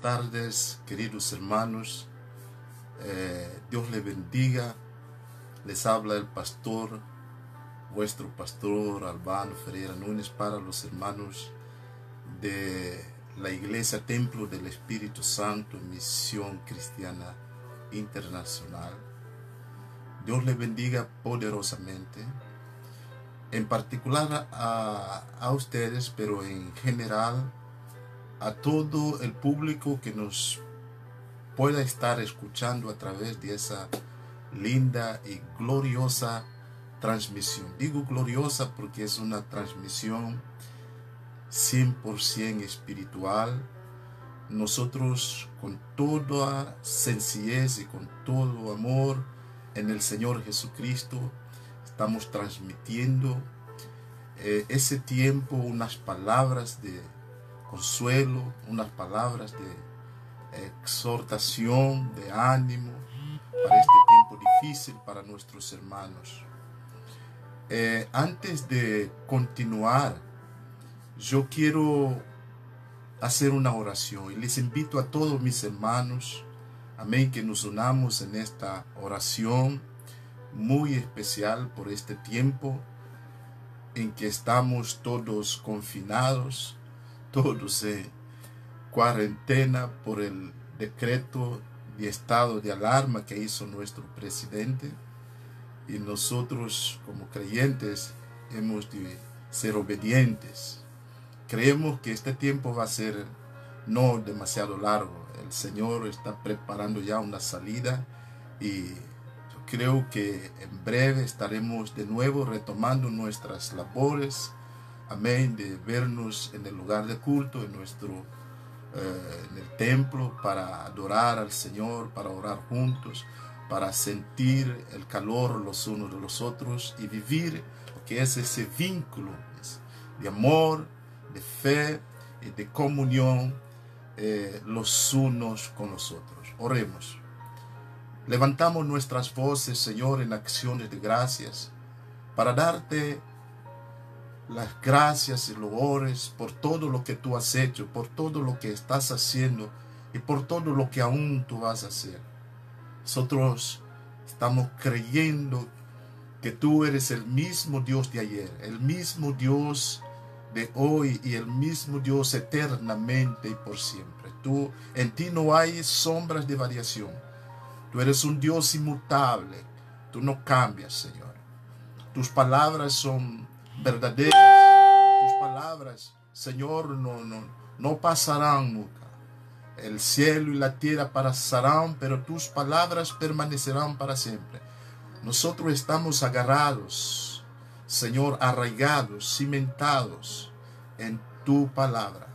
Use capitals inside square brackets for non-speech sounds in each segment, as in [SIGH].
tardes, queridos hermanos. Eh, Dios les bendiga. Les habla el pastor, vuestro pastor Albano Ferreira Núñez para los hermanos de la Iglesia Templo del Espíritu Santo, Misión Cristiana Internacional. Dios les bendiga poderosamente. En particular a, a ustedes, pero en general a todo el público que nos pueda estar escuchando a través de esa linda y gloriosa transmisión. Digo gloriosa porque es una transmisión 100% espiritual. Nosotros con toda sencillez y con todo amor en el Señor Jesucristo estamos transmitiendo eh, ese tiempo, unas palabras de consuelo, unas palabras de exhortación, de ánimo para este tiempo difícil para nuestros hermanos. Eh, antes de continuar, yo quiero hacer una oración y les invito a todos mis hermanos, amén, que nos unamos en esta oración muy especial por este tiempo en que estamos todos confinados, todos en cuarentena por el decreto de estado de alarma que hizo nuestro presidente y nosotros como creyentes hemos de ser obedientes. Creemos que este tiempo va a ser no demasiado largo. El Señor está preparando ya una salida y creo que en breve estaremos de nuevo retomando nuestras labores amén, de vernos en el lugar de culto, en nuestro, eh, en el templo, para adorar al Señor, para orar juntos, para sentir el calor los unos de los otros y vivir lo que es ese vínculo de amor, de fe y de comunión eh, los unos con los otros. Oremos. Levantamos nuestras voces, Señor, en acciones de gracias para darte las gracias y loores por todo lo que tú has hecho, por todo lo que estás haciendo y por todo lo que aún tú vas a hacer. Nosotros estamos creyendo que tú eres el mismo Dios de ayer, el mismo Dios de hoy y el mismo Dios eternamente y por siempre. Tú, en ti no hay sombras de variación. Tú eres un Dios inmutable. Tú no cambias, Señor. Tus palabras son verdaderas. Tus palabras, Señor, no, no, no pasarán nunca. El cielo y la tierra pasarán, pero tus palabras permanecerán para siempre. Nosotros estamos agarrados, Señor, arraigados, cimentados en tu palabra.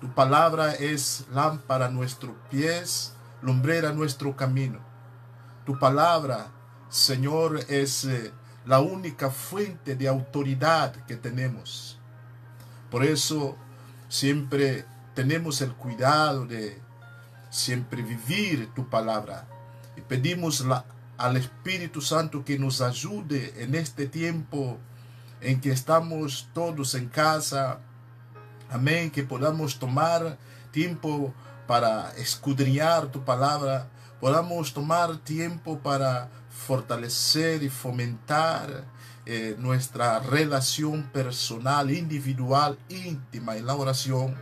Tu palabra es lámpara a nuestros pies, lumbrera a nuestro camino. Tu palabra, Señor, es eh, la única fuente de autoridad que tenemos. Por eso siempre tenemos el cuidado de siempre vivir tu palabra y pedimos al Espíritu Santo que nos ayude en este tiempo en que estamos todos en casa. Amén, que podamos tomar tiempo para escudriñar tu palabra, podamos tomar tiempo para fortalecer y fomentar eh, nuestra relación personal, individual, íntima en la oración.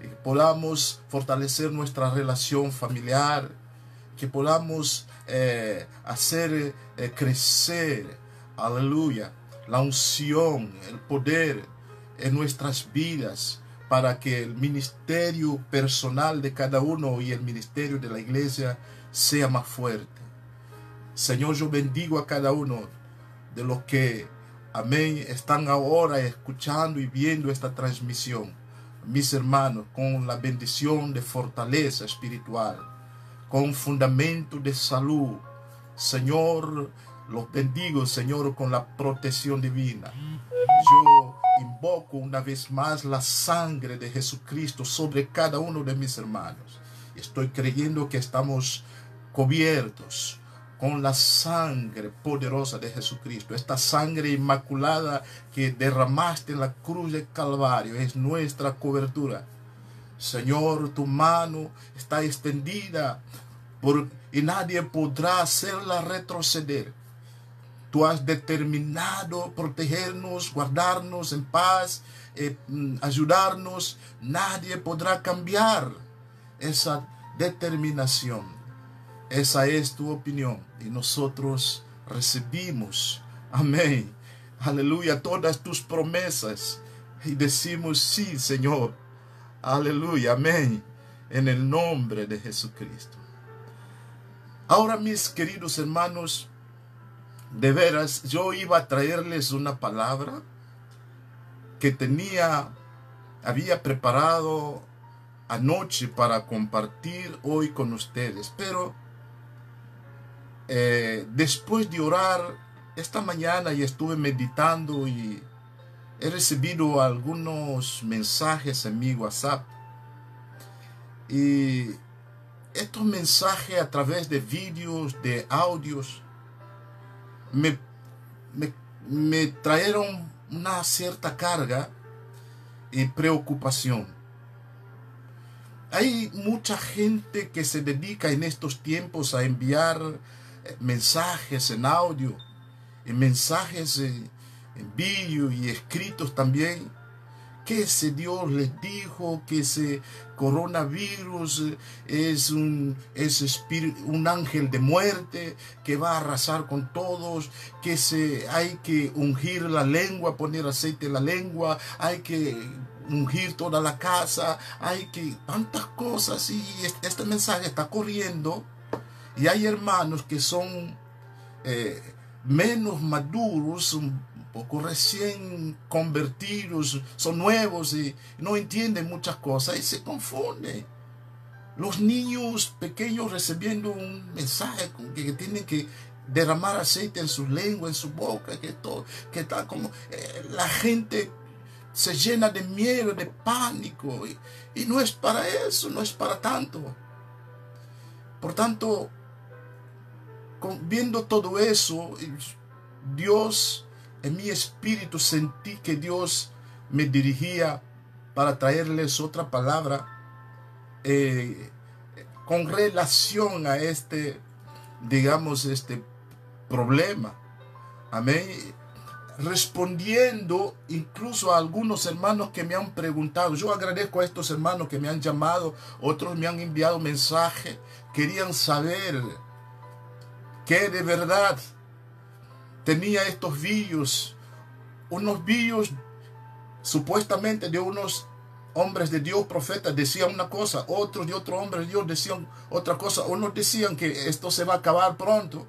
Que podamos fortalecer nuestra relación familiar, que podamos eh, hacer eh, crecer, aleluya, la unción, el poder en nuestras vidas para que el ministerio personal de cada uno y el ministerio de la iglesia sea más fuerte. Señor, yo bendigo a cada uno de los que, amén, están ahora escuchando y viendo esta transmisión. Mis hermanos, con la bendición de fortaleza espiritual, con fundamento de salud. Señor, los bendigo, Señor, con la protección divina. Yo invoco una vez más la sangre de Jesucristo sobre cada uno de mis hermanos. Estoy creyendo que estamos cubiertos con la sangre poderosa de Jesucristo. Esta sangre inmaculada que derramaste en la cruz de Calvario es nuestra cobertura. Señor, tu mano está extendida por, y nadie podrá hacerla retroceder. Tú has determinado protegernos, guardarnos en paz, eh, mm, ayudarnos. Nadie podrá cambiar esa determinación. Esa es tu opinión y nosotros recibimos, amén, aleluya, todas tus promesas. Y decimos sí, Señor, aleluya, amén, en el nombre de Jesucristo. Ahora, mis queridos hermanos, de veras, yo iba a traerles una palabra que tenía, había preparado anoche para compartir hoy con ustedes, pero eh, después de orar esta mañana y estuve meditando y he recibido algunos mensajes en mi WhatsApp y estos mensajes a través de vídeos, de audios, me, me, trajeron una cierta carga y preocupación. Hay mucha gente que se dedica en estos tiempos a enviar mensajes en audio, en mensajes en, en vídeo y escritos también. Que ese Dios les dijo que ese coronavirus es un, es un ángel de muerte que va a arrasar con todos, que se, hay que ungir la lengua, poner aceite en la lengua, hay que ungir toda la casa, hay que tantas cosas y este mensaje está corriendo y hay hermanos que son eh, menos maduros, poco recién convertidos, son nuevos y no entienden muchas cosas y se confunden. Los niños pequeños recibiendo un mensaje que, tienen que derramar aceite en su lengua, en su boca, que todo, que tal como eh, la gente se llena de miedo, de pánico y, y no es para eso, no es para tanto. Por tanto, viendo todo eso, Dios en mi espíritu sentí que Dios me dirigía para traerles otra palabra eh, con relación a este, digamos, este problema. Amén. Respondiendo incluso a algunos hermanos que me han preguntado. Yo agradezco a estos hermanos que me han llamado, otros me han enviado mensaje, querían saber que de verdad tenía estos vídeos, unos vídeos supuestamente de unos hombres de Dios, profetas, decían una cosa, otros de otro hombre de Dios decían otra cosa, unos decían que esto se va a acabar pronto,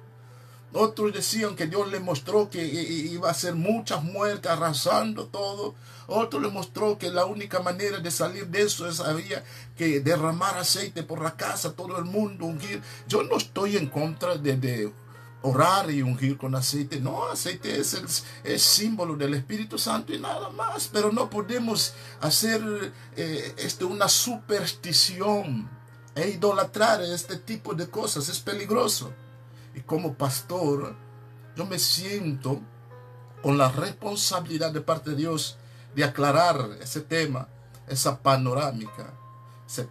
otros decían que Dios le mostró que iba a ser muchas muertes, arrasando todo. Otro le mostró que la única manera de salir de eso es había que derramar aceite por la casa, todo el mundo, ungir. Yo no estoy en contra de, orar y ungir con aceite. No, aceite es el símbolo del Espíritu Santo y nada más. Pero no podemos hacer eh, este, una superstición e idolatrar este tipo de cosas. Es peligroso. Y como pastor, yo me siento con la responsabilidad de parte de Dios de aclarar ese tema, esa panorámica, ese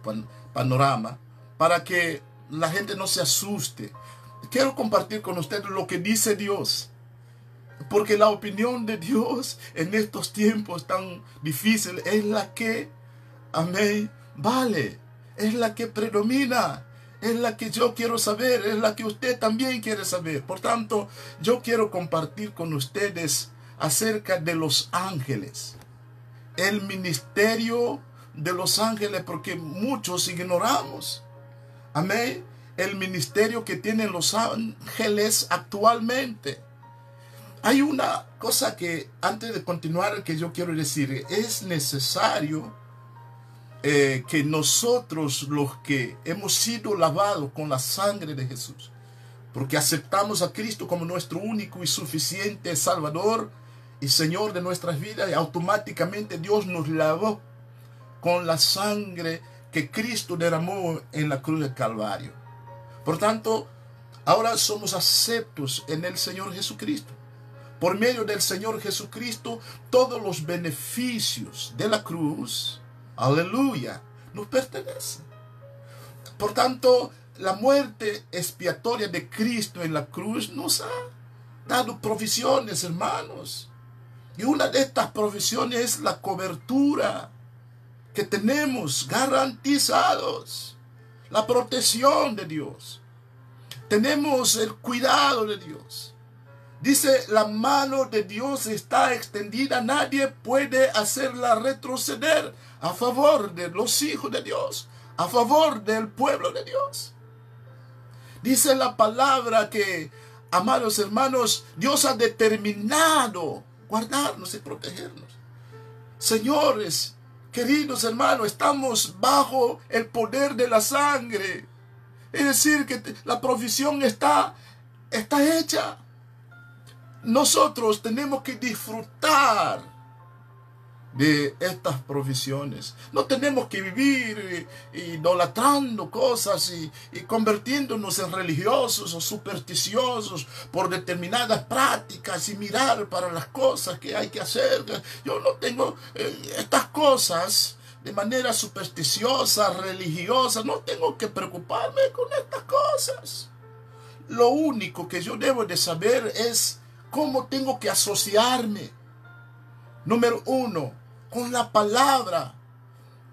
panorama, para que la gente no se asuste quiero compartir con ustedes lo que dice Dios. Porque la opinión de Dios en estos tiempos tan difíciles es la que, amén, vale, es la que predomina, es la que yo quiero saber, es la que usted también quiere saber. Por tanto, yo quiero compartir con ustedes acerca de los ángeles, el ministerio de los ángeles, porque muchos ignoramos. Amén el ministerio que tienen los ángeles actualmente. Hay una cosa que antes de continuar que yo quiero decir, es necesario eh, que nosotros los que hemos sido lavados con la sangre de Jesús, porque aceptamos a Cristo como nuestro único y suficiente Salvador y Señor de nuestras vidas, y automáticamente Dios nos lavó con la sangre que Cristo derramó en la cruz del Calvario. Por tanto, ahora somos aceptos en el Señor Jesucristo. Por medio del Señor Jesucristo, todos los beneficios de la cruz, aleluya, nos pertenece. Por tanto, la muerte expiatoria de Cristo en la cruz nos ha dado provisiones, hermanos. Y una de estas provisiones es la cobertura que tenemos garantizados, la protección de Dios. Tenemos el cuidado de Dios. Dice, la mano de Dios está extendida, nadie puede hacerla retroceder a favor de los hijos de Dios, a favor del pueblo de Dios. Dice la palabra que, amados hermanos, Dios ha determinado guardarnos y protegernos. Señores, queridos hermanos, estamos bajo el poder de la sangre. Es decir, que la provisión está, está hecha. Nosotros tenemos que disfrutar de estas provisiones. No tenemos que vivir idolatrando cosas y, y, convirtiéndonos en religiosos o supersticiosos por determinadas prácticas y mirar para las cosas que hay que hacer. Yo no tengo eh, estas cosas de manera supersticiosa, religiosa. No tengo que preocuparme con estas cosas. Lo único que yo debo de saber es cómo tengo que asociarme. Número uno, con la palabra,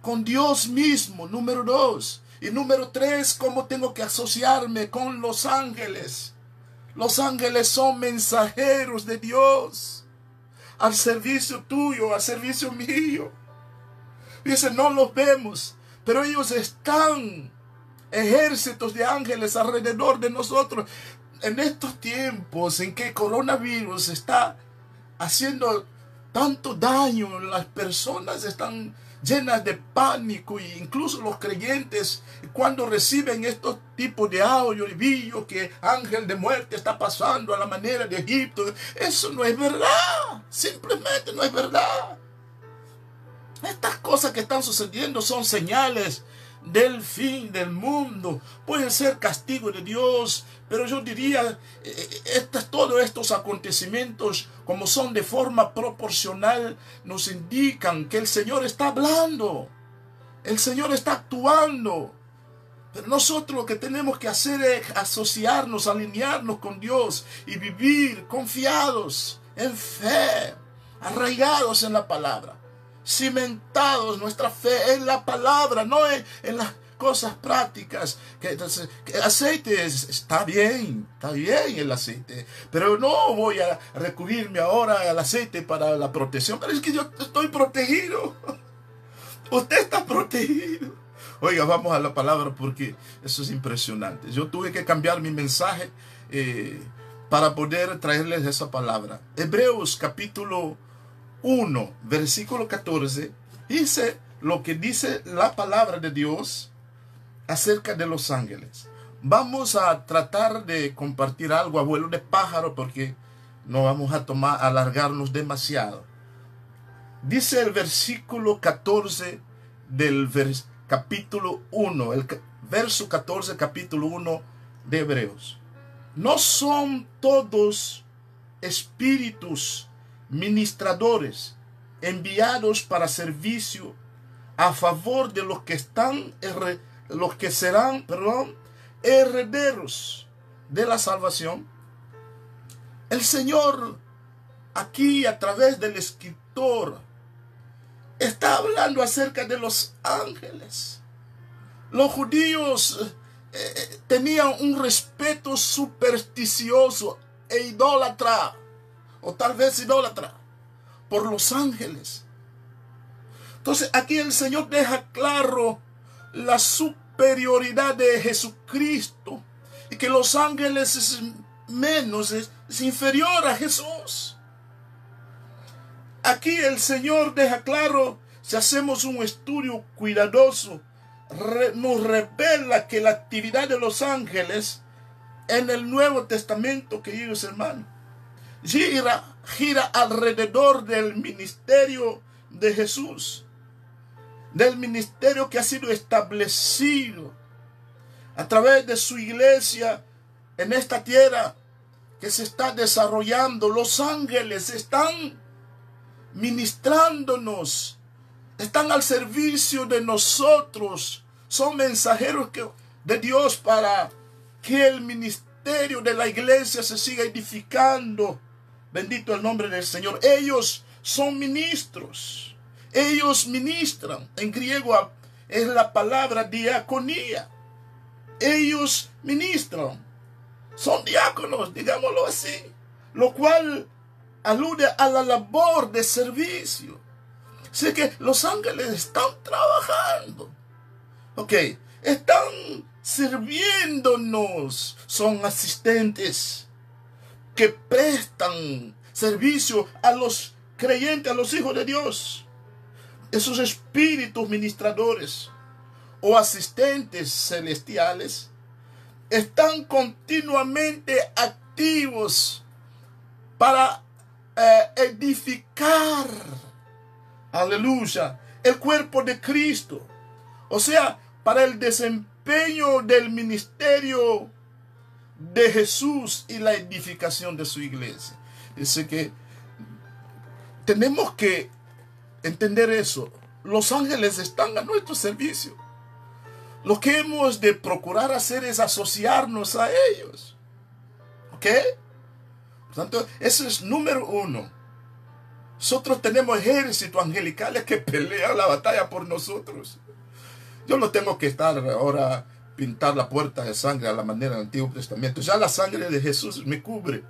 con Dios mismo, número dos. Y número tres, cómo tengo que asociarme con los ángeles. Los ángeles son mensajeros de Dios al servicio tuyo, al servicio mío. Dice, no los vemos, pero ellos están ejércitos de ángeles alrededor de nosotros. En estos tiempos en que coronavirus está haciendo tanto daño, las personas están llenas de pánico e incluso los creyentes cuando reciben estos tipos de audio y vídeos que ángel de muerte está pasando a la manera de Egipto, eso no es verdad, simplemente no es verdad. Estas cosas que están sucediendo son señales del fin del mundo. Pueden ser castigo de Dios, pero yo diría, eh, todos estos acontecimientos, como son de forma proporcional, nos indican que el Señor está hablando. El Señor está actuando. Pero nosotros lo que tenemos que hacer es asociarnos, alinearnos con Dios y vivir confiados, en fe, arraigados en la palabra cimentados nuestra fe en la palabra, no en, las cosas prácticas. Que, que aceite está bien, está bien el aceite, pero no voy a recurrirme ahora al aceite para la protección, pero es que yo estoy protegido. [LAUGHS] Usted está protegido. Oiga, vamos a la palabra porque eso es impresionante. Yo tuve que cambiar mi mensaje eh, para poder traerles esa palabra. Hebreos capítulo 1, versículo 14, dice lo que dice la palabra de Dios acerca de los ángeles. Vamos a tratar de compartir algo, abuelo de pájaro, porque no vamos a tomar, alargarnos demasiado. Dice el versículo 14 del capítulo 1, el verso 14, capítulo 1 de Hebreos. No son todos espíritus ministradores enviados para servicio a favor de los que están los que serán, herederos de la salvación. El Señor aquí a través del escritor está hablando acerca de los ángeles. Los judíos eh, eh, tenían un respeto supersticioso e idólatra o tal vez idólatra, por los ángeles. Entonces aquí el Señor deja claro la superioridad de Jesucristo y que los ángeles es menos, es, inferior a Jesús. Aquí el Señor deja claro, si hacemos un estudio cuidadoso, nos revela que la actividad de los ángeles en el Nuevo Testamento, queridos hermanos, gira, gira alrededor del ministerio de Jesús, del ministerio que ha sido establecido a través de su iglesia en esta tierra que se está desarrollando. Los ángeles están ministrándonos están al servicio de nosotros, son mensajeros de Dios para que el ministerio de la iglesia se siga edificando. Bendito el nombre del Señor. Ellos son ministros. Ellos ministran. En griego es la palabra diaconía. Ellos ministran. Son diáconos, digámoslo así. Lo cual alude a la labor de servicio. Sé que los ángeles están trabajando. Ok, están sirviéndonos. Son asistentes que prestan servicio a los creyentes, a los hijos de Dios. Esos espíritus ministradores o asistentes celestiales están continuamente activos para eh, edificar, aleluya, el cuerpo de Cristo. O sea, para el desempeño del ministerio de Jesús y la edificación de su iglesia. Dice que tenemos que entender eso. Los ángeles están a nuestro servicio. Lo que hemos de procurar hacer es asociarnos a ellos. ¿Ok? Por tanto, eso es número uno. Nosotros tenemos ejércitos angelicales que [LAUGHS] pelean la batalla por nosotros. Yo no tengo que estar ahora pintar la puerta de sangre a la manera del Antiguo Testamento. Ya la sangre de Jesús me cubre.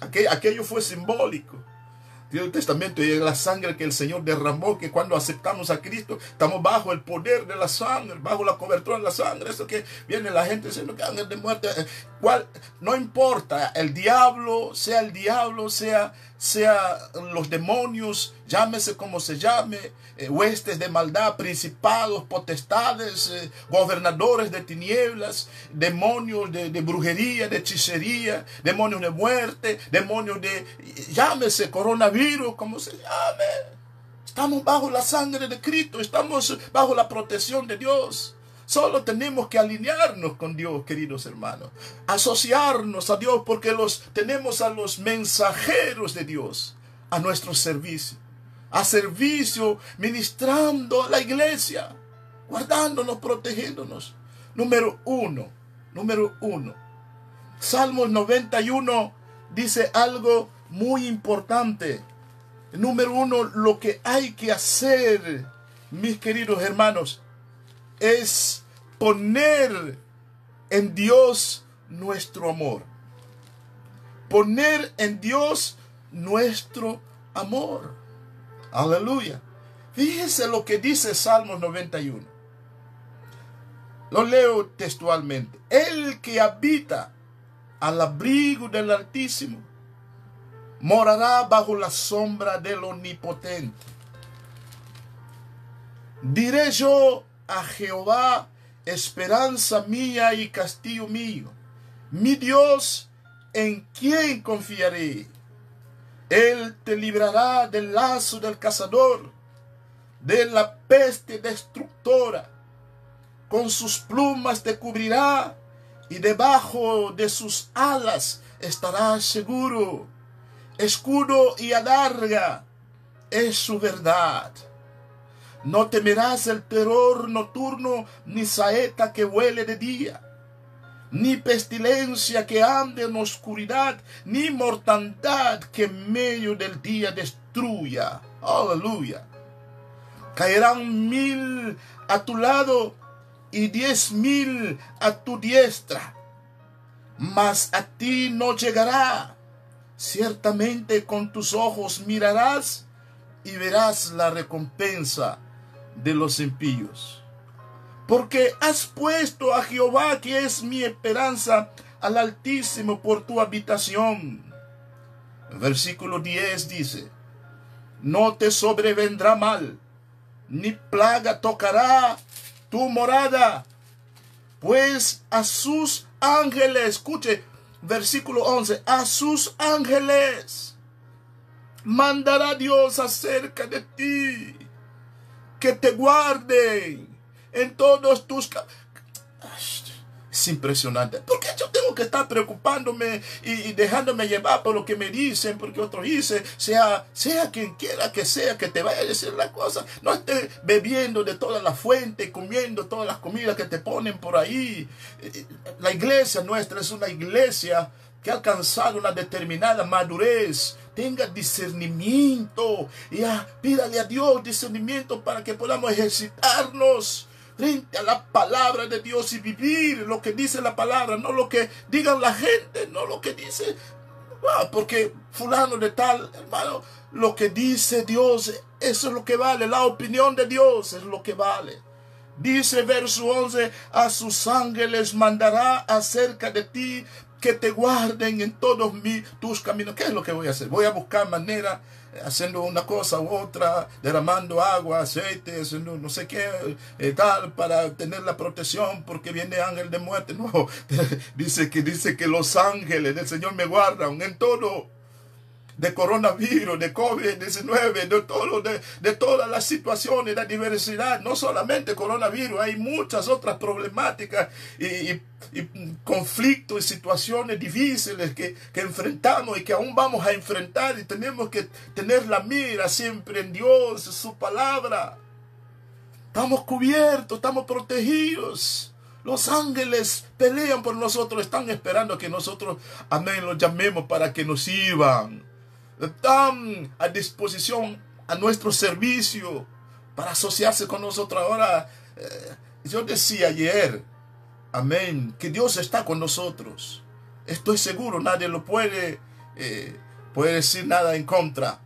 Aquello fue simbólico. Antiguo Testamento y la sangre que el Señor derramó, que cuando aceptamos a Cristo, estamos bajo el poder de la sangre, bajo la cobertura de la sangre. Eso que viene la gente diciendo que ángel de muerte. Eh. No importa, el diablo, sea el diablo, sea, sea los demonios, llámese como se llame, eh, huestes de maldad, principados, potestades, eh, gobernadores de tinieblas, demonios de, de, brujería, de hechicería, demonios de muerte, demonios de, llámese coronavirus, como se llame. Estamos bajo la sangre de Cristo, estamos bajo la protección de Dios. Solo tenemos que alinearnos con Dios, queridos hermanos. Asociarnos a Dios porque los tenemos a los mensajeros de Dios a nuestro servicio a servicio, ministrando a la iglesia, guardándonos, protegiéndonos. Número uno, número uno. Salmos 91 dice algo muy importante. Número uno, lo que hay que hacer, mis queridos hermanos, es poner en Dios nuestro amor. Poner en Dios nuestro amor. Aleluya. Fíjese lo que dice Salmos 91. Lo leo textualmente. El que habita al abrigo del Altísimo morará bajo la sombra del Omnipotente. Diré yo a Jehová, esperanza mía y castillo mío, mi Dios, en quien confiaré. Él te librará del lazo del cazador, de la peste destructora. Con sus plumas te cubrirá y debajo de sus alas estarás seguro. Escudo y adarga es su verdad. No temerás el terror nocturno ni saeta que huele de día ni pestilencia que ande en oscuridad, ni mortandad que en medio del día destruya. Aleluya. Caerán mil a tu lado y diez mil a tu diestra, mas a ti no llegará. Ciertamente con tus ojos mirarás y verás la recompensa de los impíos porque has puesto a Jehová, que es mi esperanza, al Altísimo por tu habitación. Versículo 10 dice, no te sobrevendrá mal, ni plaga tocará tu morada, pues a sus ángeles, escuche, versículo 11, a sus ángeles mandará Dios acerca de ti, que te guarden en todos tus... Es impresionante. ¿Por qué yo tengo que estar preocupándome y, dejándome llevar por lo que me dicen, porque otros dicen, sea, sea quien quiera que sea que te vaya a decir la cosa. No estés bebiendo de toda la fuente, comiendo todas las comidas que te ponen por ahí. Eh, la iglesia nuestra es una iglesia que ha alcanzado una determinada madurez, tenga discernimiento y pídale a Dios discernimiento para que podamos ejercitarnos frente a la palabra de Dios y vivir lo que dice la palabra, no lo que digan la gente, no lo que dice, ah, porque fulano de tal, hermano, lo que dice Dios, eso es lo que vale, la opinión de Dios es lo que vale. Dice verso 11, a sus ángeles mandará acerca de ti que te guarden en todos mis, tus caminos. ¿Qué es lo que voy a hacer? Voy a buscar manera, eh, haciendo una cosa u otra, derramando agua, aceite, haciendo no sé qué, eh, tal, para tener la protección, porque viene ángel de muerte. [LAUGHS] No, [LAUGHS] dice que, dice que los ángeles del Señor me guardan en todo de coronavirus, de COVID-19, de, todo, de, de todas las situaciones, la diversidad, no solamente coronavirus, hay muchas otras problemáticas y, conflictos y situaciones difíciles que, que, enfrentamos y que aún vamos a enfrentar y tenemos que tener la mira siempre en Dios, su palabra. Estamos cubiertos, estamos protegidos. Los ángeles pelean por nosotros, están esperando que nosotros, amén, los llamemos para que nos sirvan están a disposición a nuestro servicio para asociarse con nosotros. Ahora, eh, yo decía ayer, amén, que Dios está con nosotros. Estoy seguro, nadie lo puede, eh, puede decir nada en contra.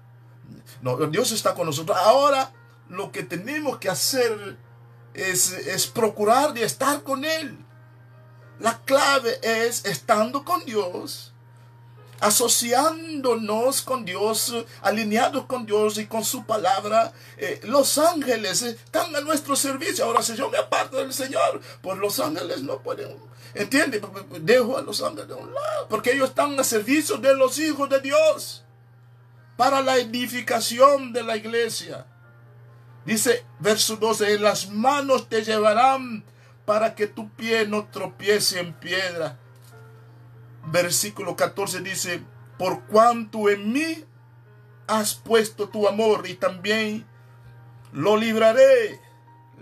No, Dios está con nosotros. Ahora, lo que tenemos que hacer es, es procurar de estar con Él. La clave es estando con Dios asociándonos con Dios, alineados con Dios y con su palabra. Eh, los ángeles están a nuestro servicio. Ahora, si yo me aparto del Señor, pues los ángeles no pueden. ¿Entiende? Dejo a los ángeles de un lado, porque ellos están a servicio de los hijos de Dios para la edificación de la iglesia. Dice verso 12, en las manos te llevarán para que tu pie no tropiece en piedra versículo 14 dice, por cuanto en mí has puesto tu amor y también lo libraré,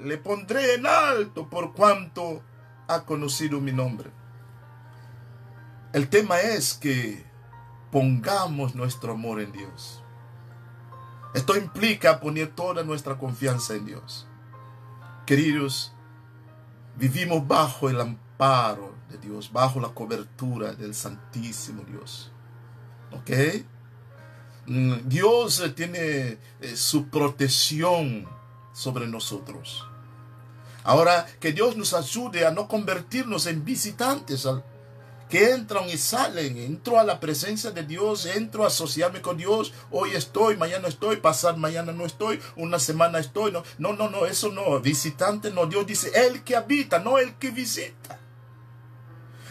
le pondré en alto por cuanto ha conocido mi nombre. El tema es que pongamos nuestro amor en Dios. Esto implica poner toda nuestra confianza en Dios. Queridos, vivimos bajo el amparo de Dios, bajo la cobertura del Santísimo Dios. ¿Ok? Mm, Dios tiene eh, su protección sobre nosotros. Ahora, que Dios nos ayude a no convertirnos en visitantes que entran y salen. Entro a la presencia de Dios, entro a asociarme con Dios. Hoy estoy, mañana estoy, pasar mañana no estoy, una semana estoy. No, no, no, no eso no. Visitante no. Dios dice, el que habita, no el que visita.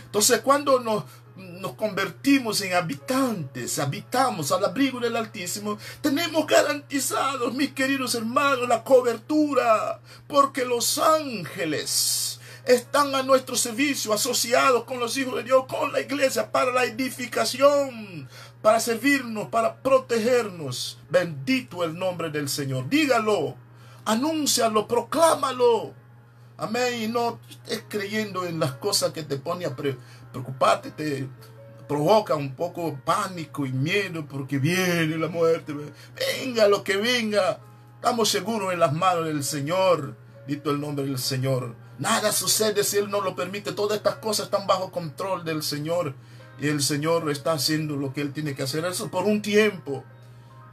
Entonces cuando nos, convertimos en habitantes, habitamos al abrigo del Altísimo, tenemos garantizados, mis queridos hermanos, la cobertura, porque los ángeles están a nuestro servicio, asociados con los hijos de Dios, con la iglesia, para la edificación, para servirnos, para protegernos. Bendito el nombre del Señor. Dígalo, anúncialo, proclámalo. Amén. Y no estés creyendo en las cosas que te pone a preocuparte, te provoca un poco pánico y miedo porque viene la muerte. Venga lo que venga. Estamos seguros en las manos del Señor. Dito el nombre del Señor. Nada sucede si Él no lo permite. Todas estas cosas están bajo control del Señor. Y el Señor está haciendo lo que Él tiene que hacer. Eso por un tiempo.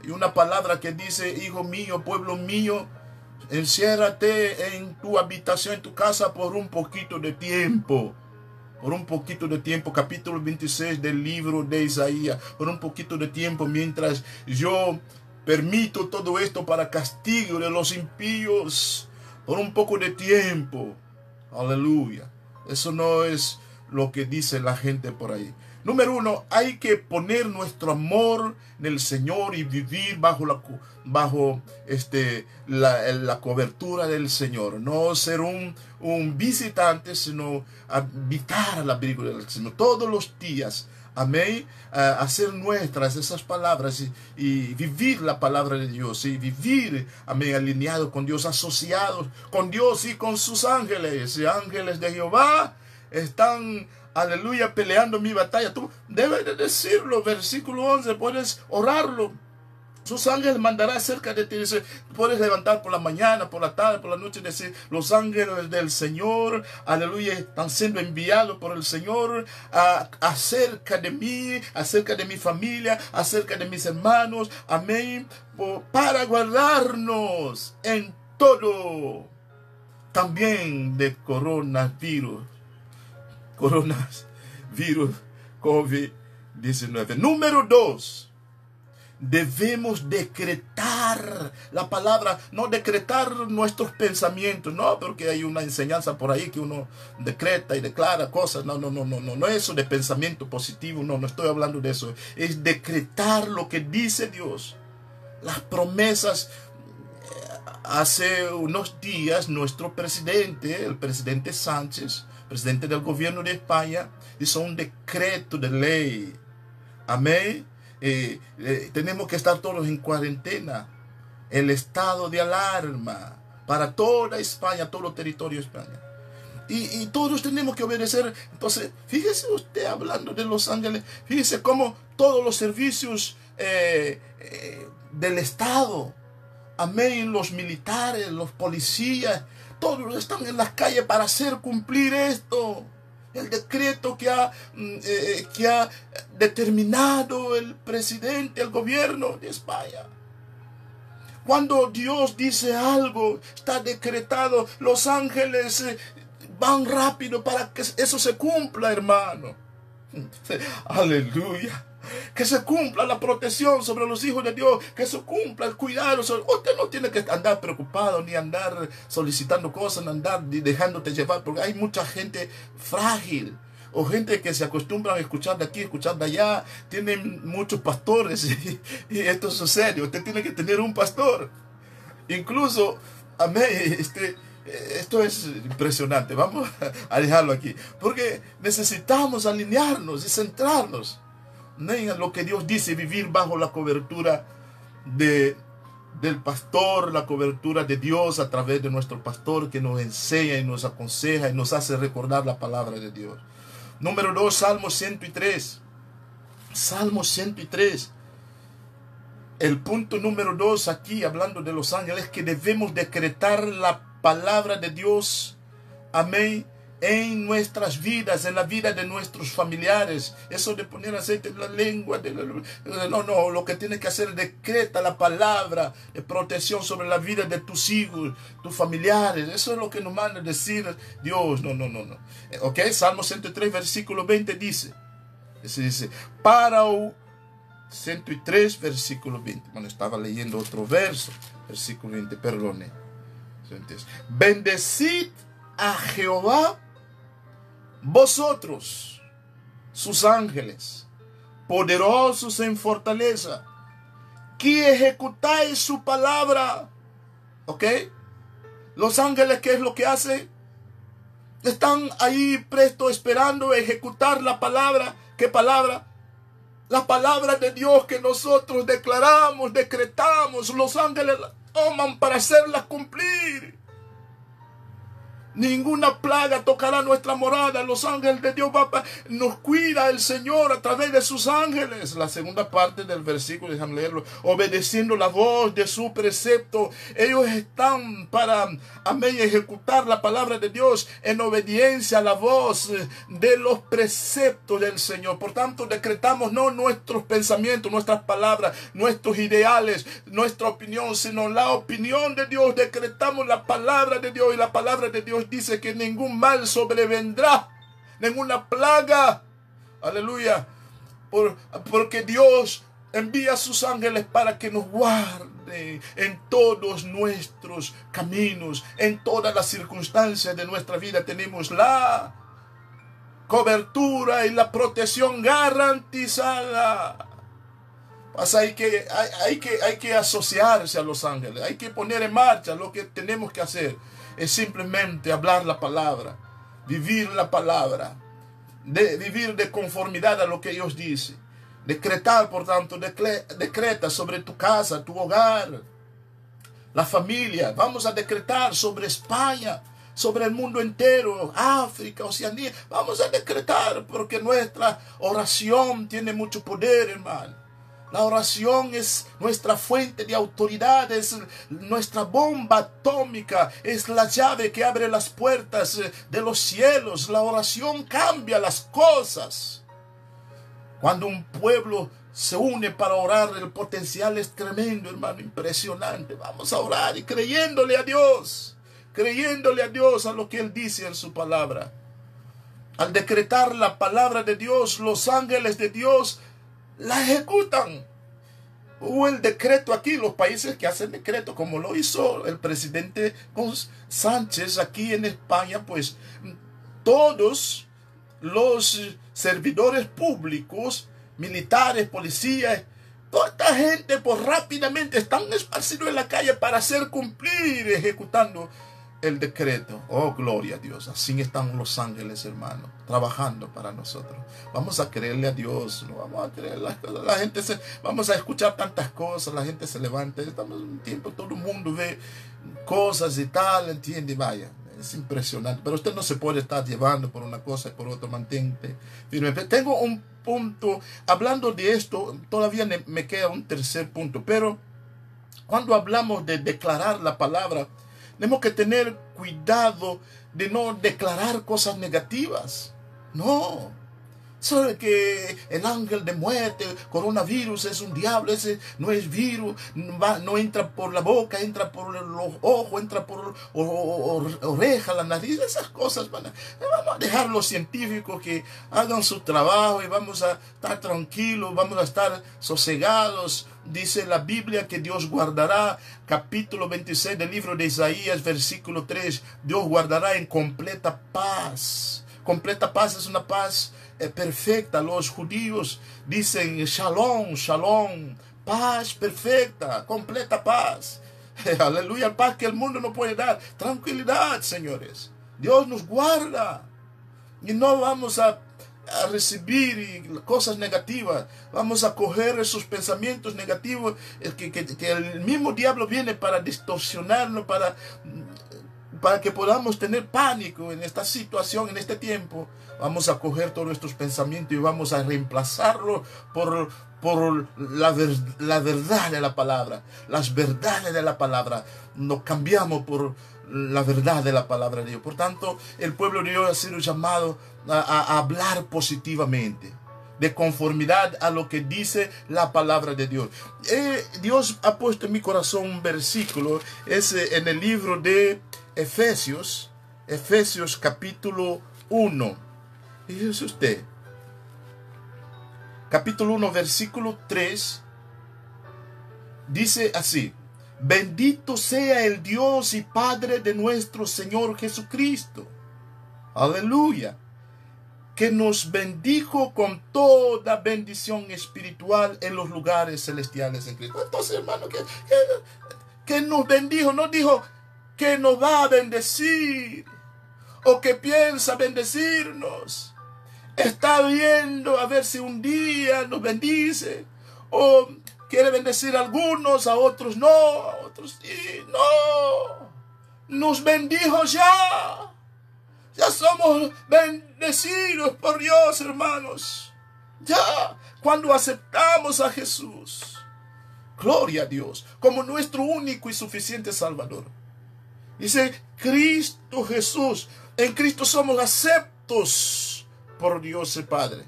Y una palabra que dice, hijo mío, pueblo mío, Enciérrate en tu habitación, en tu casa por un poquito de tiempo. Por un poquito de tiempo, capítulo 26 del libro de Isaías. Por un poquito de tiempo mientras yo permito todo esto para castigo de los impíos. Por un poco de tiempo. Aleluya. Eso no es lo que dice la gente por ahí. Número uno, hay que poner nuestro amor en el Señor y vivir bajo la, bajo este, la, la cobertura del Señor. No ser un, un visitante, sino habitar la del Señor todos los días. Amén. hacer nuestras esas palabras y, vivir la palabra de Dios y vivir, amén, alineado con Dios, asociados con Dios y con sus ángeles. Ángeles de Jehová están aleluya, peleando mi batalla. Tú debes de decirlo, versículo 11, puedes orarlo. Sus ángeles mandará cerca de ti. Puedes levantar por la mañana, por la tarde, por la noche y decir, los ángeles del Señor, aleluya, están siendo enviados por el Señor a, acerca de mí, acerca de mi familia, acerca de mis hermanos. Amén. Para guardarnos en todo. También de coronavirus coronavirus COVID-19. Número dos, debemos decretar la palabra, no decretar nuestros pensamientos, no, porque hay una enseñanza por ahí que uno decreta y declara cosas, no, no, no, no, no, no eso de pensamiento positivo, no, no estoy hablando de eso, es decretar lo que dice Dios, las promesas. Hace unos días nuestro presidente, el presidente Sánchez, presidente del gobierno de España hizo un decreto de ley. Amén. Eh, eh, tenemos que estar todos en cuarentena. El estado de alarma para toda España, todo el territorio de España. Y, todos tenemos que obedecer. Entonces, fíjese usted hablando de Los Ángeles, fíjese cómo todos los servicios eh, del Estado, amén, los militares, los policías, todos están en las calles para hacer cumplir esto. El decreto que ha, mm, eh, eh, que ha determinado el presidente, el gobierno de España. Cuando Dios dice algo, está decretado, los ángeles eh, van rápido para que eso se cumpla, hermano. [LAUGHS] Aleluya que se cumpla la protección sobre los hijos de Dios, que se cumpla el cuidado. Usted no tiene que andar preocupado ni andar solicitando cosas, ni andar dejándote llevar, porque hay mucha gente frágil o gente que se acostumbra a escuchar de aquí, escuchar de allá. Tienen muchos pastores [LAUGHS] y, esto es serio. Usted tiene que tener un pastor. Incluso, amén, este, esto es impresionante. Vamos [LAUGHS] a dejarlo aquí. Porque necesitamos alinearnos y centrarnos lo que Dios dice, vivir bajo la cobertura de, del pastor, la cobertura de Dios a través de nuestro pastor que nos enseña y nos aconseja y nos hace recordar la palabra de Dios. Número 2, Salmo 103. Salmo 103. El punto número 2 aquí, hablando de los ángeles, que debemos decretar la palabra de Dios. Amén en nuestras vidas, en la vida de nuestros familiares. Eso de poner aceite en la lengua, no, no, lo que tienes que hacer, decreta la palabra de protección sobre la vida de tus hijos, tus familiares. Eso es lo que nos manda decir Dios. No, no, no, no. Ok, Salmo 103, versículo 20 dice, dice, para 103, versículo 20. Bueno, estaba leyendo otro verso, versículo 20, perdone. Bendecid a Jehová vosotros, sus ángeles, poderosos en fortaleza, que ejecutáis su palabra. ¿Ok? Los ángeles, ¿qué es lo que hacen? Están ahí presto esperando ejecutar la palabra. ¿Qué palabra? La palabra de Dios que nosotros declaramos, decretamos. Los ángeles la toman para hacerla cumplir. Ninguna plaga tocará nuestra morada. Los ángeles de Dios nos cuida el Señor a través de sus ángeles. La segunda parte del versículo, déjame leerlo. Obedeciendo la voz de su precepto. Ellos están para, amén, ejecutar la palabra de Dios en obediencia a la voz de los preceptos del Señor. Por tanto, decretamos no nuestros pensamientos, nuestras palabras, nuestros ideales, nuestra opinión, sino la opinión de Dios. Decretamos la palabra de Dios y la palabra de Dios dice que ningún mal sobrevendrá, ninguna plaga. Aleluya. porque Dios envía a sus ángeles para que nos guarde en todos nuestros caminos, en todas las circunstancias de nuestra vida. Tenemos la cobertura y la protección garantizada. Que, hay, hay, que, hay que asociarse a los ángeles, hay que poner en marcha lo que tenemos que hacer. Es simplemente hablar la palabra, vivir la palabra, de, vivir de conformidad a lo que Dios dice. Decretar, por tanto, decreta sobre tu casa, tu hogar, la familia. Vamos a decretar sobre España, sobre el mundo entero, África, Oceanía. Vamos a decretar porque nuestra oración tiene mucho poder, hermano. La oración es nuestra fuente de autoridad, es nuestra bomba atómica, es la llave que abre las puertas eh, de los cielos. La oración cambia las cosas. Cuando un pueblo se une para orar, el potencial es tremendo, hermano, impresionante. Vamos a orar y creyéndole a Dios creyéndole a Dios a lo que Él dice en su palabra. Al decretar la palabra de Dios, los ángeles de Dios la ejecutan. Hubo el decreto aquí, los países que hacen decreto, como lo hizo el presidente Sánchez aquí en España, pues todos los servidores públicos, militares, policías, toda esta gente pues rápidamente están esparcidos en la calle para hacer cumplir, ejecutando el decreto. Oh, gloria a Dios. Así están los ángeles, hermanos, trabajando para nosotros. Vamos a creerle a Dios. No vamos a creer las cosas. La gente se, vamos a escuchar tantas cosas. La gente se levanta. Estamos en un tiempo, todo el mundo ve cosas y tal, entiende. Vaya, es impresionante. Pero usted no se puede estar llevando por una cosa y por otra. Mantente firme. Tengo un punto. Hablando de esto, todavía me queda un tercer punto. Pero cuando hablamos de declarar la palabra, tenemos que tener cuidado de no declarar cosas negativas. No. Sabe que el ángel de muerte, coronavirus, es un diablo, ese no es virus, no entra por la boca, entra por los ojos, entra por oreja, la nariz, esas cosas. Vamos a dejar los científicos que hagan su trabajo y vamos a estar tranquilos, vamos a estar sosegados. Dice la Biblia que Dios guardará, capítulo 26 del libro de Isaías, versículo 3, Dios guardará en completa paz. Completa paz es una paz eh, perfecta. Los judíos dicen shalom, shalom, paz perfecta, completa paz. [LAUGHS] Aleluya, paz que el mundo no puede dar. Tranquilidad, señores. Dios nos guarda. Y no vamos a, recibir cosas negativas. Vamos a coger esos pensamientos negativos que, que el mismo diablo viene para distorsionarnos, para para que podamos tener pánico en esta situación, en este tiempo, vamos a coger todos nuestros pensamientos y vamos a reemplazarlo por, por la, la verdad de la palabra, las verdades de la palabra. Nos cambiamos por la verdad de la palabra de Dios. Por tanto, el pueblo de Dios ha sido llamado a, hablar positivamente de conformidad a lo que dice la palabra de Dios. Eh, Dios ha puesto en mi corazón un versículo, es en el libro de Efesios, Efesios capítulo 1. Fíjese usted. Capítulo 1, versículo 3. Dice así. Bendito sea el Dios y Padre de nuestro Señor Jesucristo. Aleluya. Que nos bendijo con toda bendición espiritual en los lugares celestiales en Cristo. Entonces, hermano, que, que nos bendijo, no dijo, que nos va a bendecir o que piensa bendecirnos. Está viendo a ver si un día nos bendice o quiere bendecir a algunos, a otros no, a otros sí, no. Nos bendijo ya. Ya somos bendecidos por Dios, hermanos. Ya, cuando aceptamos a Jesús. Gloria a Dios, como nuestro único y suficiente Salvador. Dice Cristo Jesús. En Cristo somos aceptos por Dios el Padre.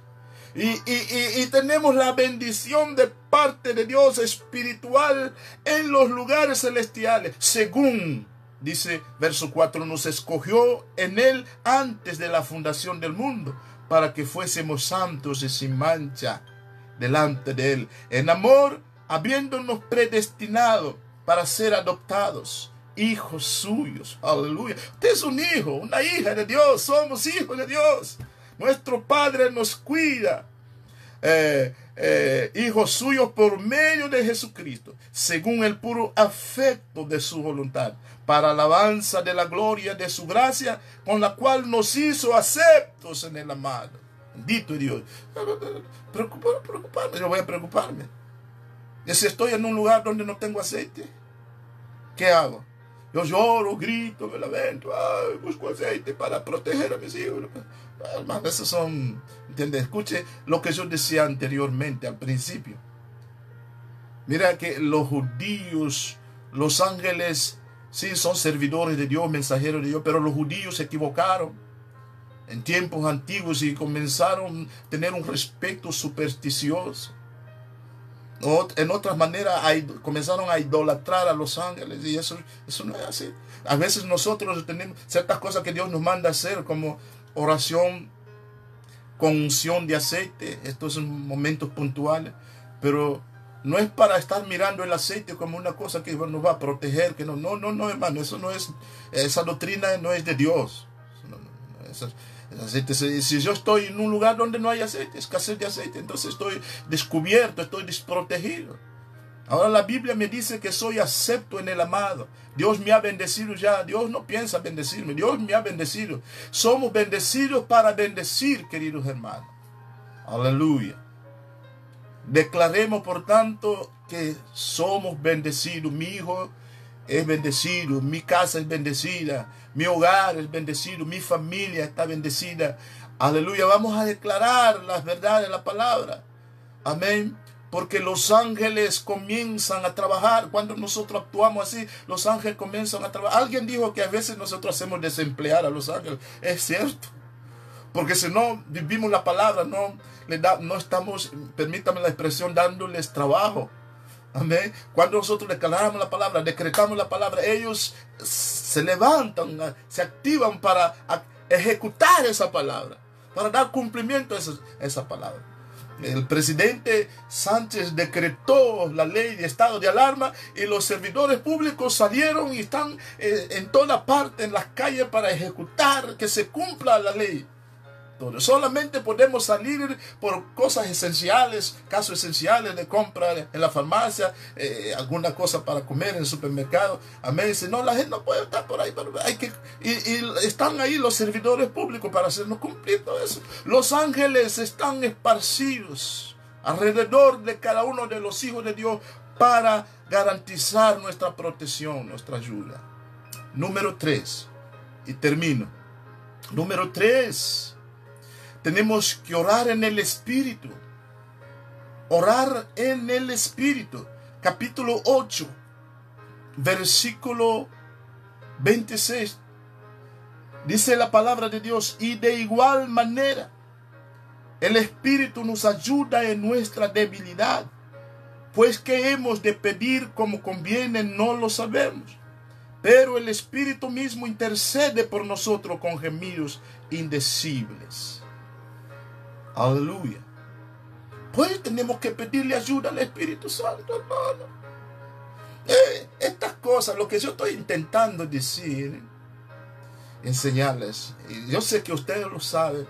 Y, tenemos la bendición de parte de Dios espiritual en los lugares celestiales. Según, dice verso 4, nos escogió en Él antes de la fundación del mundo para que fuésemos santos y sin mancha delante de Él. En amor, habiéndonos predestinado para ser adoptados hijos suyos. Aleluya. Usted es un hijo, una hija de Dios. Somos hijos de Dios. Nuestro Padre nos cuida. Eh, eh, hijos suyos por medio de Jesucristo, según el puro afecto de su voluntad, para alabanza de la gloria de su gracia, con la cual nos hizo aceptos en el amado. Bendito Dios. Preocuparme, yo voy a preocuparme. Si estoy en un lugar donde no tengo aceite, ¿qué hago? Yo lloro, grito, me lamento, busco aceite para proteger a mis hijos. Hermanos, esos son, ¿entiendes? Escuche lo que yo decía anteriormente, al principio. Mira que los judíos, los ángeles, sí, son servidores de Dios, mensajeros de Dios, pero los judíos se equivocaron en tiempos antiguos y comenzaron a tener un respeto supersticioso en otras maneras comenzaron a idolatrar a los ángeles y eso, eso no es así. A veces nosotros tenemos ciertas cosas que Dios nos manda hacer como oración con unción de aceite. Estos son momentos puntuales, pero no es para estar mirando el aceite como una cosa que nos va a proteger, que no, no, no, no, hermano, eso no es, esa doctrina no es de Dios. Si yo estoy en un lugar donde no hay aceite, escasez de aceite, entonces estoy descubierto, estoy desprotegido. Ahora la Biblia me dice que soy acepto en el amado. Dios me ha bendecido ya. Dios no piensa bendecirme. Dios me ha bendecido. Somos bendecidos para bendecir, queridos hermanos. Aleluya. Declaremos, por tanto, que somos bendecidos. Mi hijo es bendecido. Mi casa es bendecida. Mi hogar es bendecido, mi familia está bendecida. Aleluya, vamos a declarar las verdades de la palabra. Amén. Porque los ángeles comienzan a trabajar. Cuando nosotros actuamos así, los ángeles comienzan a trabajar. Alguien dijo que a veces nosotros hacemos desemplear a los ángeles. Es cierto. Porque si no vivimos la palabra, no, le da, no estamos, permítame la expresión, dándoles trabajo. Amén. Cuando nosotros declaramos la palabra, decretamos la palabra, ellos se levantan, se activan para ejecutar esa palabra, para dar cumplimiento a esa, palabra. El presidente Sánchez decretó la ley de estado de alarma y los servidores públicos salieron y están eh, en toda parte en las calles para ejecutar que se cumpla la ley. Solamente podemos salir por cosas esenciales, casos esenciales de compra en la farmacia, eh, alguna cosa para comer en el supermercado. Amén. Dice, no, la gente no puede estar por ahí, pero hay que... Y, están ahí los servidores públicos para hacernos cumplir todo eso. Los ángeles están esparcidos alrededor de cada uno de los hijos de Dios para garantizar nuestra protección, nuestra ayuda. Número tres. Y termino. Número tres tenemos que orar en el Espíritu. Orar en el Espíritu. Capítulo 8, versículo 26. Dice la palabra de Dios, y de igual manera, el Espíritu nos ayuda en nuestra debilidad, pues que hemos de pedir como conviene no lo sabemos. Pero el Espíritu mismo intercede por nosotros con gemidos indecibles. Aleluya. Pues tenemos que pedirle ayuda al Espíritu Santo, hermano. Eh, estas cosas, lo que yo estoy intentando decir, enseñarles, y yo sé que ustedes lo saben,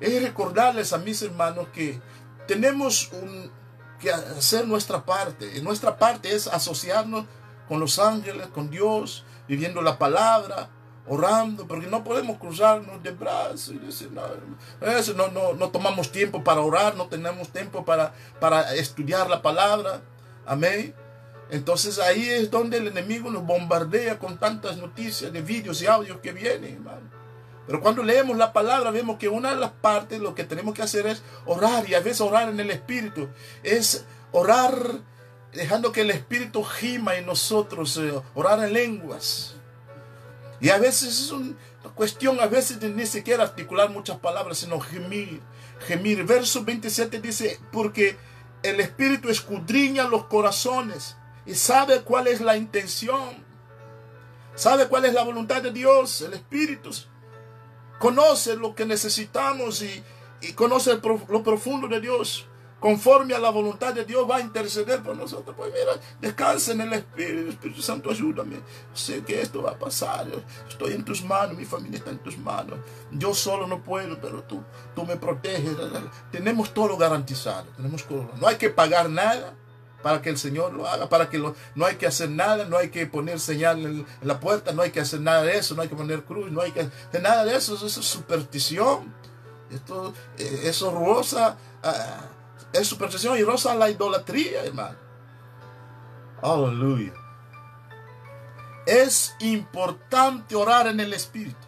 es recordarles a mis hermanos que tenemos que hacer nuestra parte. Y nuestra parte es asociarnos con los ángeles, con Dios, viviendo la palabra, orando, porque no podemos cruzarnos de brazos y decir, no, no, no, no, tomamos tiempo para orar, no tenemos tiempo para, para estudiar la palabra. Amén. Entonces ahí es donde el enemigo nos bombardea con tantas noticias de vídeos y audios que vienen, hermano. Pero cuando leemos la palabra vemos que una de las partes lo que tenemos que hacer es orar y a veces orar en el Espíritu. Es orar dejando que el Espíritu gima en nosotros, eh, orar en lenguas. Y a veces es una cuestión, a veces ni siquiera articular muchas palabras, sino gemir. Gemir. Verso 27 dice, porque el Espíritu escudriña los corazones y sabe cuál es la intención. Sabe cuál es la voluntad de Dios, el Espíritu. Conoce lo que necesitamos y, conoce lo profundo de Dios. Conforme a la voluntad de Dios, va a interceder por nosotros. Pues mira, descansa en el Espíritu. Espíritu Santo, ayúdame. Sé que esto va a pasar. Estoy en tus manos, mi familia está en tus manos. Yo solo no puedo, pero tú, tú me proteges. Tenemos todo garantizado. Tenemos todo. No hay que pagar nada para que el Señor lo haga, para que lo, no hay que hacer nada, no hay que poner señal en, la puerta, no hay que hacer nada de eso, no hay que poner cruz, no hay que hacer nada de eso, eso es superstición. Esto, eh, eso rosa, ah, es superstición y rosa la idolatría, hermano. Aleluya. Es importante orar en el Espíritu.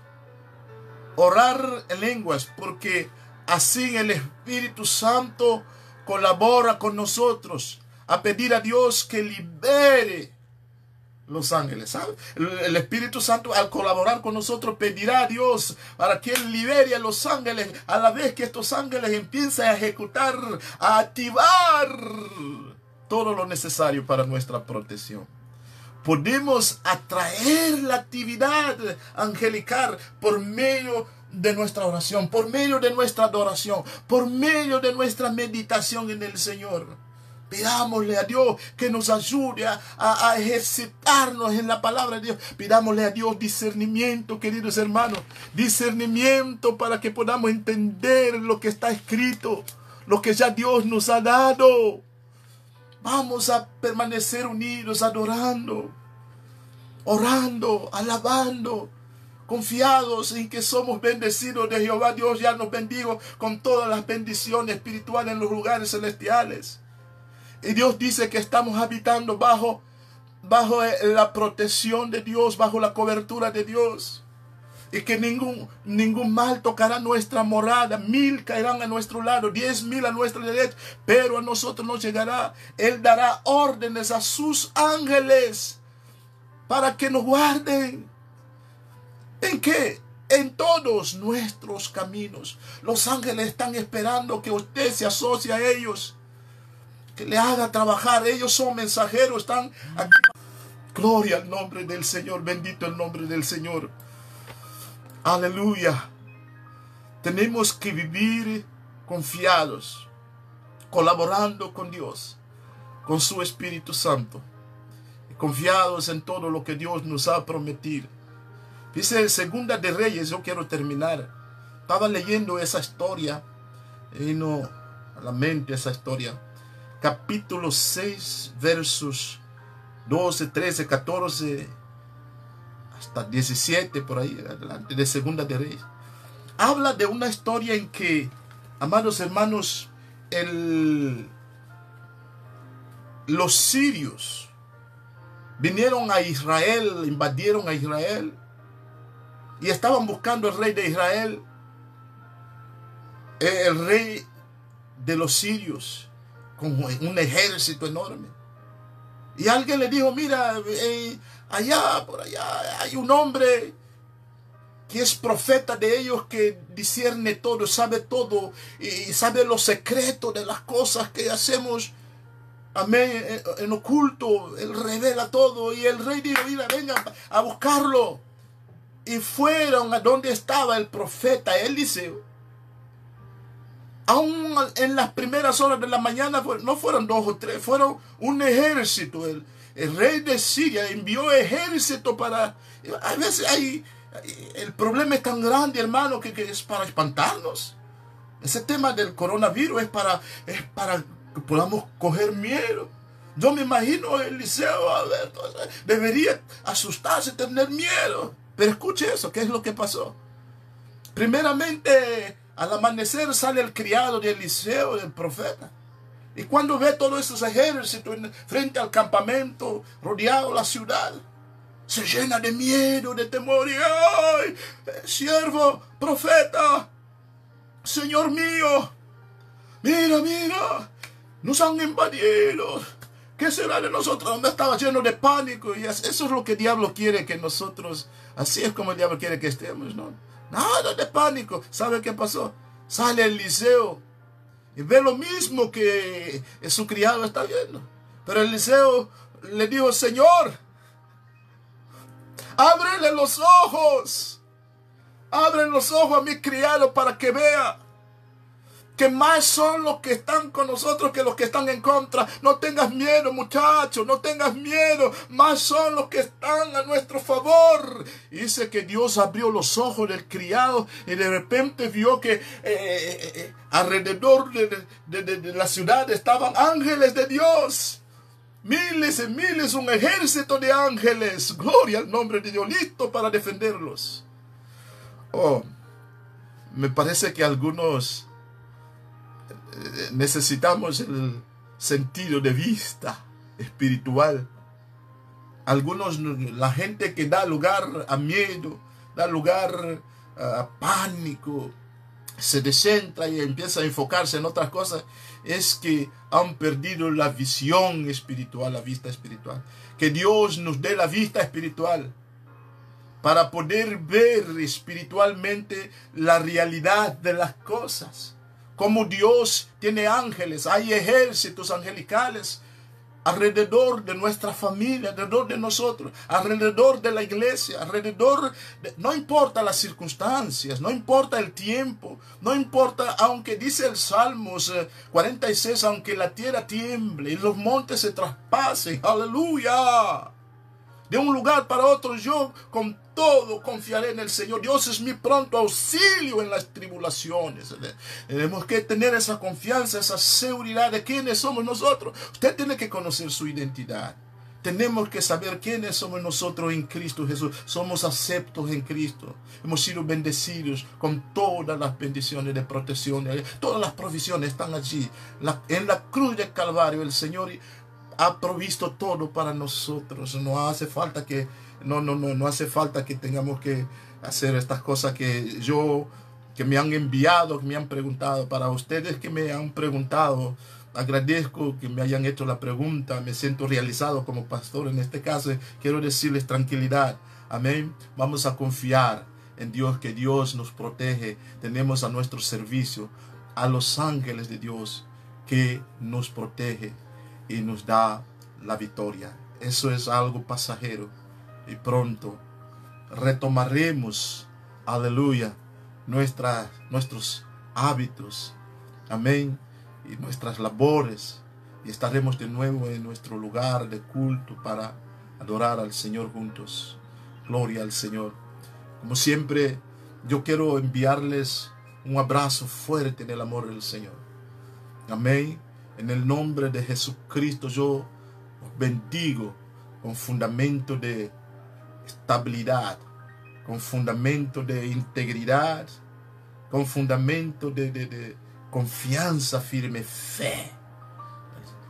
Orar en lenguas, porque así el Espíritu Santo colabora con nosotros a pedir a Dios que libere los ángeles. ¿sabe? El Espíritu Santo al colaborar con nosotros pedirá a Dios para que Él libere a los ángeles a la vez que estos ángeles empiecen a ejecutar, a activar todo lo necesario para nuestra protección. Podemos atraer la actividad angelical por medio de nuestra oración, por medio de nuestra adoración, por medio de nuestra meditación en el Señor. Pidámosle a Dios que nos ayude a, ejercitarnos en la palabra de Dios. Pidámosle a Dios discernimiento, queridos hermanos. Discernimiento para que podamos entender lo que está escrito, lo que ya Dios nos ha dado. Vamos a permanecer unidos, adorando, orando, alabando confiados en que somos bendecidos de Jehová. Dios ya nos bendigo con todas las bendiciones espirituales en los lugares celestiales. Y Dios dice que estamos habitando bajo, bajo eh, la protección de Dios, bajo la cobertura de Dios. Y que ningún, ningún mal tocará nuestra morada. Mil caerán a nuestro lado, diez mil a nuestra derecha, pero a nosotros nos llegará. Él dará órdenes a sus ángeles para que nos guarden. ¿En qué? En todos nuestros caminos. Los ángeles están esperando que usted se asocie a ellos que le haga trabajar. Ellos son mensajeros, están aquí. Gloria al nombre del Señor, bendito el nombre del Señor. Aleluya. Tenemos que vivir confiados, colaborando con Dios, con su Espíritu Santo, confiados en todo lo que Dios nos ha prometido. Dice Segunda de Reyes, yo quiero terminar. Estaba leyendo esa historia y no a la mente esa historia capítulo 6, versos 12, 13, 14, hasta 17, por ahí, adelante, de Segunda de Reyes. Habla de una historia en que, amados hermanos, el, los sirios vinieron a Israel, invadieron a Israel y estaban buscando al rey de Israel, el rey de los sirios un ejército enorme. Y alguien le dijo, mira, eh, allá, por allá, hay un hombre que es profeta de ellos, que discierne todo, sabe todo, y sabe los secretos de las cosas que hacemos. Amén, eh, en oculto, él revela todo. Y el rey dijo, mira, vengan a buscarlo. Y fueron a donde estaba el profeta Eliseo aún en las primeras horas de la mañana no fueron dos o tres, fueron un ejército. El, rey de Siria envió ejército para... A veces hay... El problema es tan grande, hermano, que, es para espantarnos. Ese tema del coronavirus es para, es para que podamos coger miedo. Yo me imagino Eliseo, a ver, debería asustarse, tener miedo. Pero escuche eso, ¿qué es lo que pasó? Primeramente, al amanecer sale el criado de Eliseo, el profeta. Y cuando ve todos esos ejércitos frente al campamento, rodeado la ciudad, se llena de miedo, de temor. Y ¡ay! Siervo, profeta, Señor mío, mira, mira, nos han invadido. ¿Qué será de nosotros? Estaba lleno de pánico. Y eso es lo que el diablo quiere que nosotros, así es como el diablo quiere que estemos, ¿no? Nada de pánico. ¿Sabe qué pasó? Sale Eliseo y ve lo mismo que su criado está viendo. Pero Eliseo le dijo, Señor, ábrele los ojos. Abre los ojos a mi criado para que vea que más son los que están con nosotros que los que están en contra. No tengas miedo, muchachos, no tengas miedo. Más son los que están a nuestro favor. dice que Dios abrió los ojos del criado y de repente vio que eh, eh, eh, alrededor de la ciudad estaban ángeles de Dios. Miles y miles, un ejército de ángeles. Gloria al nombre de Dios, listo para defenderlos. Oh, me parece que algunos necesitamos el sentido de vista espiritual. Algunos, la gente que da lugar a miedo, da lugar a pánico, se descentra y empieza a enfocarse en otras cosas, es que han perdido la visión espiritual, la vista espiritual. Que Dios nos dé la vista espiritual para poder ver espiritualmente la realidad de las cosas. Como Dios tiene ángeles, hay ejércitos angelicales alrededor de nuestra familia, alrededor de nosotros, alrededor de la iglesia, alrededor, de, no importa las circunstancias, no importa el tiempo, no importa, aunque dice el Salmos 46, eh, aunque la tierra tiemble y los montes se traspasen, aleluya. De un lugar para otro yo con todo confiaré en el Señor. Dios es mi pronto auxilio en las tribulaciones. Tenemos que tener esa confianza, esa seguridad de quiénes somos nosotros. Usted tiene que conocer su identidad. Tenemos que saber quiénes somos nosotros en Cristo Jesús. Somos aceptos en Cristo. Hemos sido bendecidos con todas las bendiciones de protección. Todas las provisiones están allí. en la cruz del Calvario el Señor ha provisto todo para nosotros. No hace falta que no, no, no, no hace falta que tengamos que hacer estas cosas que yo, que me han enviado, que me han preguntado. Para ustedes que me han preguntado, agradezco que me hayan hecho la pregunta. Me siento realizado como pastor. En este caso, quiero decirles tranquilidad. Amén. Vamos a confiar en Dios, que Dios nos protege. Tenemos a nuestro servicio a los ángeles de Dios que nos protege y nos da la victoria. Eso es algo pasajero y pronto retomaremos, aleluya, nuestros hábitos, amén, y nuestras labores, y estaremos de nuevo en nuestro lugar de culto para adorar al Señor juntos. Gloria al Señor. Como siempre, yo quiero enviarles un abrazo fuerte en el amor del Señor. Amén. En el nombre de Jesucristo yo os bendigo con fundamento de estabilidad, con fundamento de integridad, con fundamento de, confianza firme, fe.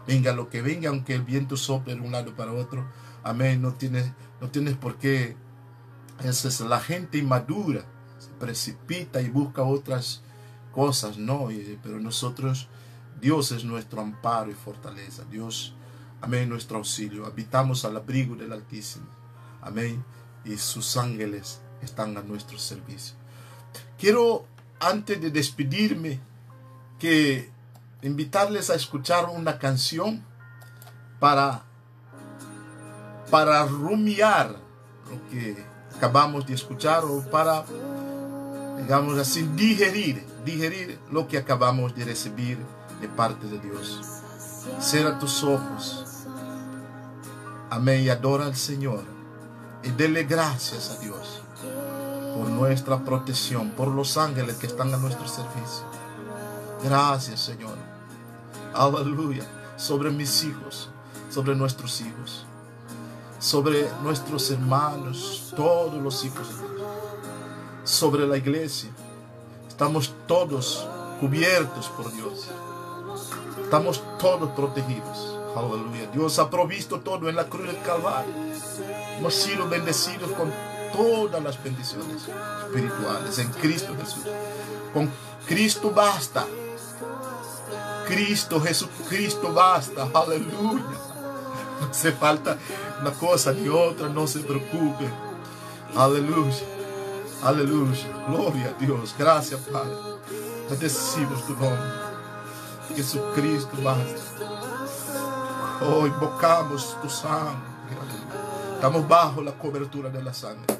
Venga lo que venga, aunque el viento sople de un lado para otro. Amén. No tienes, no tienes por qué. Esa es la gente inmadura. Se precipita y busca otras cosas, ¿no? Pero nosotros, Dios es nuestro amparo y fortaleza. Dios, amén, nuestro auxilio. Habitamos al abrigo del Altísimo. Amén. Y sus ángeles están a nuestro servicio. Quiero, antes de despedirme, que invitarles a escuchar una canción para, para rumiar lo que acabamos de escuchar o para, digamos así, digerir, digerir lo que acabamos de recibir de parte de Dios. Cierra tus ojos. Amén y adora al Señor y dele gracias a Dios por nuestra protección, por los ángeles que están a nuestro servicio. Gracias, Señor. Aleluya. Sobre mis hijos, sobre nuestros hijos, sobre nuestros hermanos, todos los hijos de Dios, sobre la iglesia. Estamos todos cubiertos por Dios. Estamos todos protegidos. Aleluya. Dios ha provisto todo en la cruz del Calvario. Hemos sido bendecidos con todas las bendiciones espirituales en Cristo Jesús. Con Cristo basta. Cristo, Jesucristo basta. Aleluya. No hace falta una cosa ni otra, no se preocupe. Aleluya. Aleluya. Gloria a Dios. Gracias, Padre. Bendecimos tu nombre. Jesucristo basta. Oh, invocamos tu sangre. Estamos bajo la cobertura de la sangre.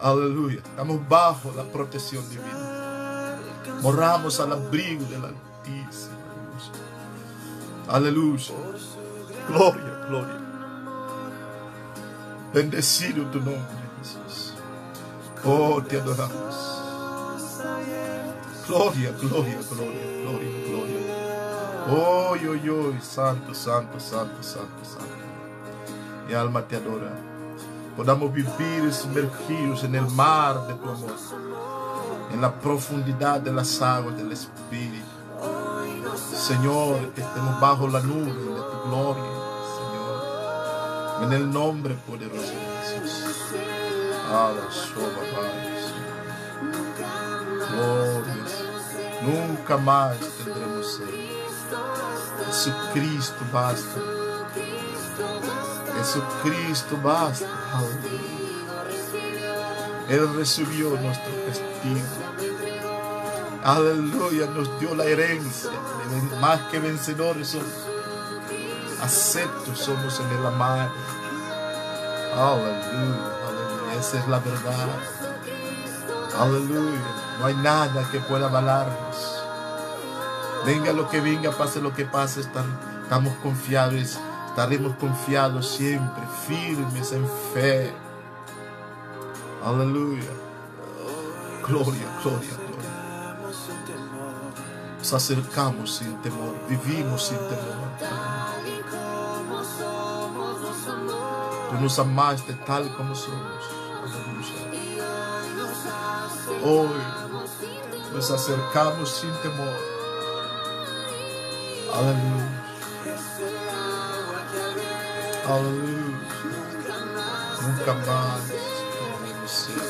Aleluya. Estamos bajo la protección divina. Moramos al abrigo del Altísimo. Aleluya. Gloria, gloria. Bendecido tu nombre, Jesús. Oh, te adoramos. Gloria, gloria, gloria, gloria, gloria. Oh, yo, yo, santo, santo, santo, santo, santo. Mi alma te adora. Podamos vivir sumergidos en el mar de tu amor, en la profundidad de las aguas del Espíritu. Señor, que estemos bajo la nube de tu gloria, Señor. En el nombre poderoso de Jesús. Gloria. Nunca más tendremos sed. Jesucristo basta. Jesucristo basta. Él recibió nuestro castigo. Aleluya, nos dio la herencia. Más que vencedores somos. Aceptos somos en el amar. Aleluya, aleluya. Esa es la verdad. Aleluya. No hay nada que pueda avalarnos. Venga lo que venga, pase lo que pase, estamos confiados, estaremos confiados siempre, firmes en fe. Aleluya. Gloria, gloria, gloria. Nos acercamos sin temor, vivimos sin temor. Tú nos amaste tal como somos. Hoy nos acercamos sin temor. Aleluya. Aleluya. Nunca más tomaremos sed.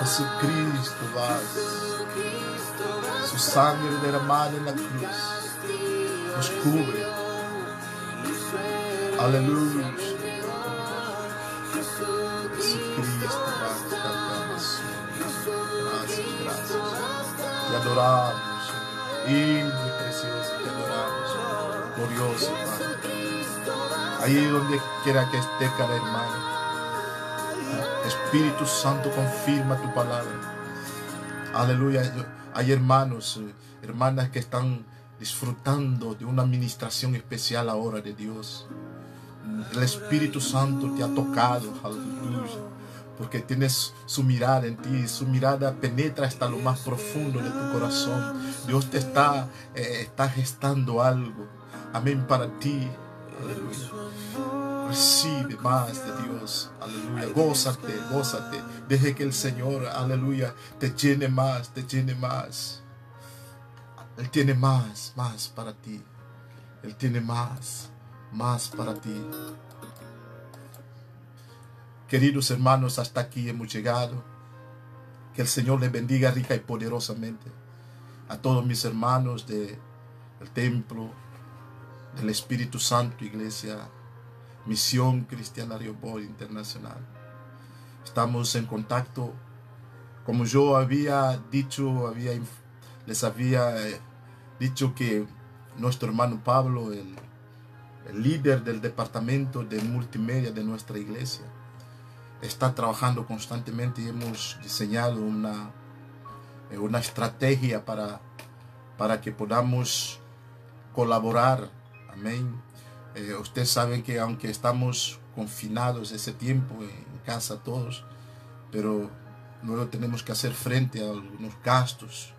Jesucristo va. Su sangre derramada en la cruz nos cubre. Aleluya. Jesucristo va. Gracias, gracias. Te adoramos, Señor. Y precioso, te Glorioso, Padre. Ahí donde quiera que esté cada hermano. Espíritu Santo, confirma tu palabra. Aleluya. Hay hermanos, hermanas que están disfrutando de una administración especial ahora de Dios. El Espíritu Santo te ha tocado. Aleluya porque tienes su mirada en ti, su mirada penetra hasta lo más profundo de tu corazón. Dios te está, eh, está gestando algo. Amén para ti. Aleluya. Recibe más de Dios. Aleluya. Gózate, gózate. Deje que el Señor, aleluya, te llene más, te llene más. Él tiene más, más para ti. Él tiene más, más para ti. Queridos hermanos, hasta aquí hemos llegado. Que el Señor les bendiga rica y poderosamente. A todos mis hermanos del templo, del Espíritu Santo, Iglesia, Misión Cristiana Riobor Internacional. Estamos en contacto, como yo había dicho, había, les había eh, dicho que nuestro hermano Pablo, el, el líder del departamento de multimedia de nuestra iglesia, está trabajando constantemente y hemos diseñado una, eh, una estrategia para, para que podamos colaborar. Amén. Eh, ustedes saben que aunque estamos confinados ese tiempo en casa todos, pero luego tenemos que hacer frente a algunos gastos.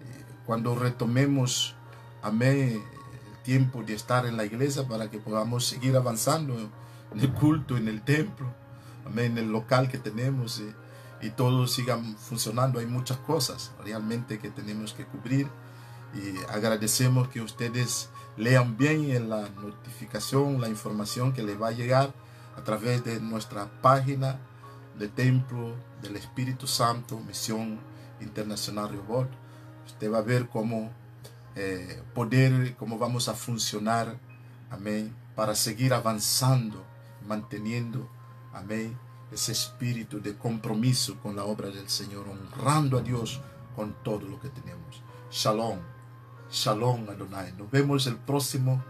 Eh, cuando retomemos, amén, el tiempo de estar en la iglesia para que podamos seguir avanzando en el culto, en el templo amén, el local que tenemos y, y todo siga funcionando. Hay muchas cosas realmente que tenemos que cubrir y agradecemos que ustedes lean bien en la notificación, la información que les va a llegar a través de nuestra página de Templo del Espíritu Santo, Misión Internacional Rehoboth. Usted va a ver cómo eh, poder, cómo vamos a funcionar, amén, para seguir avanzando, manteniendo Amén. Ese espíritu de compromiso con la obra del Señor, honrando a Dios con todo lo que tenemos. Shalom. Shalom Adonai. Nos vemos el próximo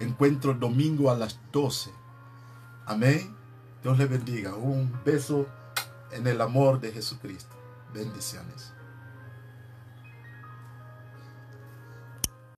encuentro domingo a las 12. Amén. Dios le bendiga. Un beso en el amor de Jesucristo. Bendiciones.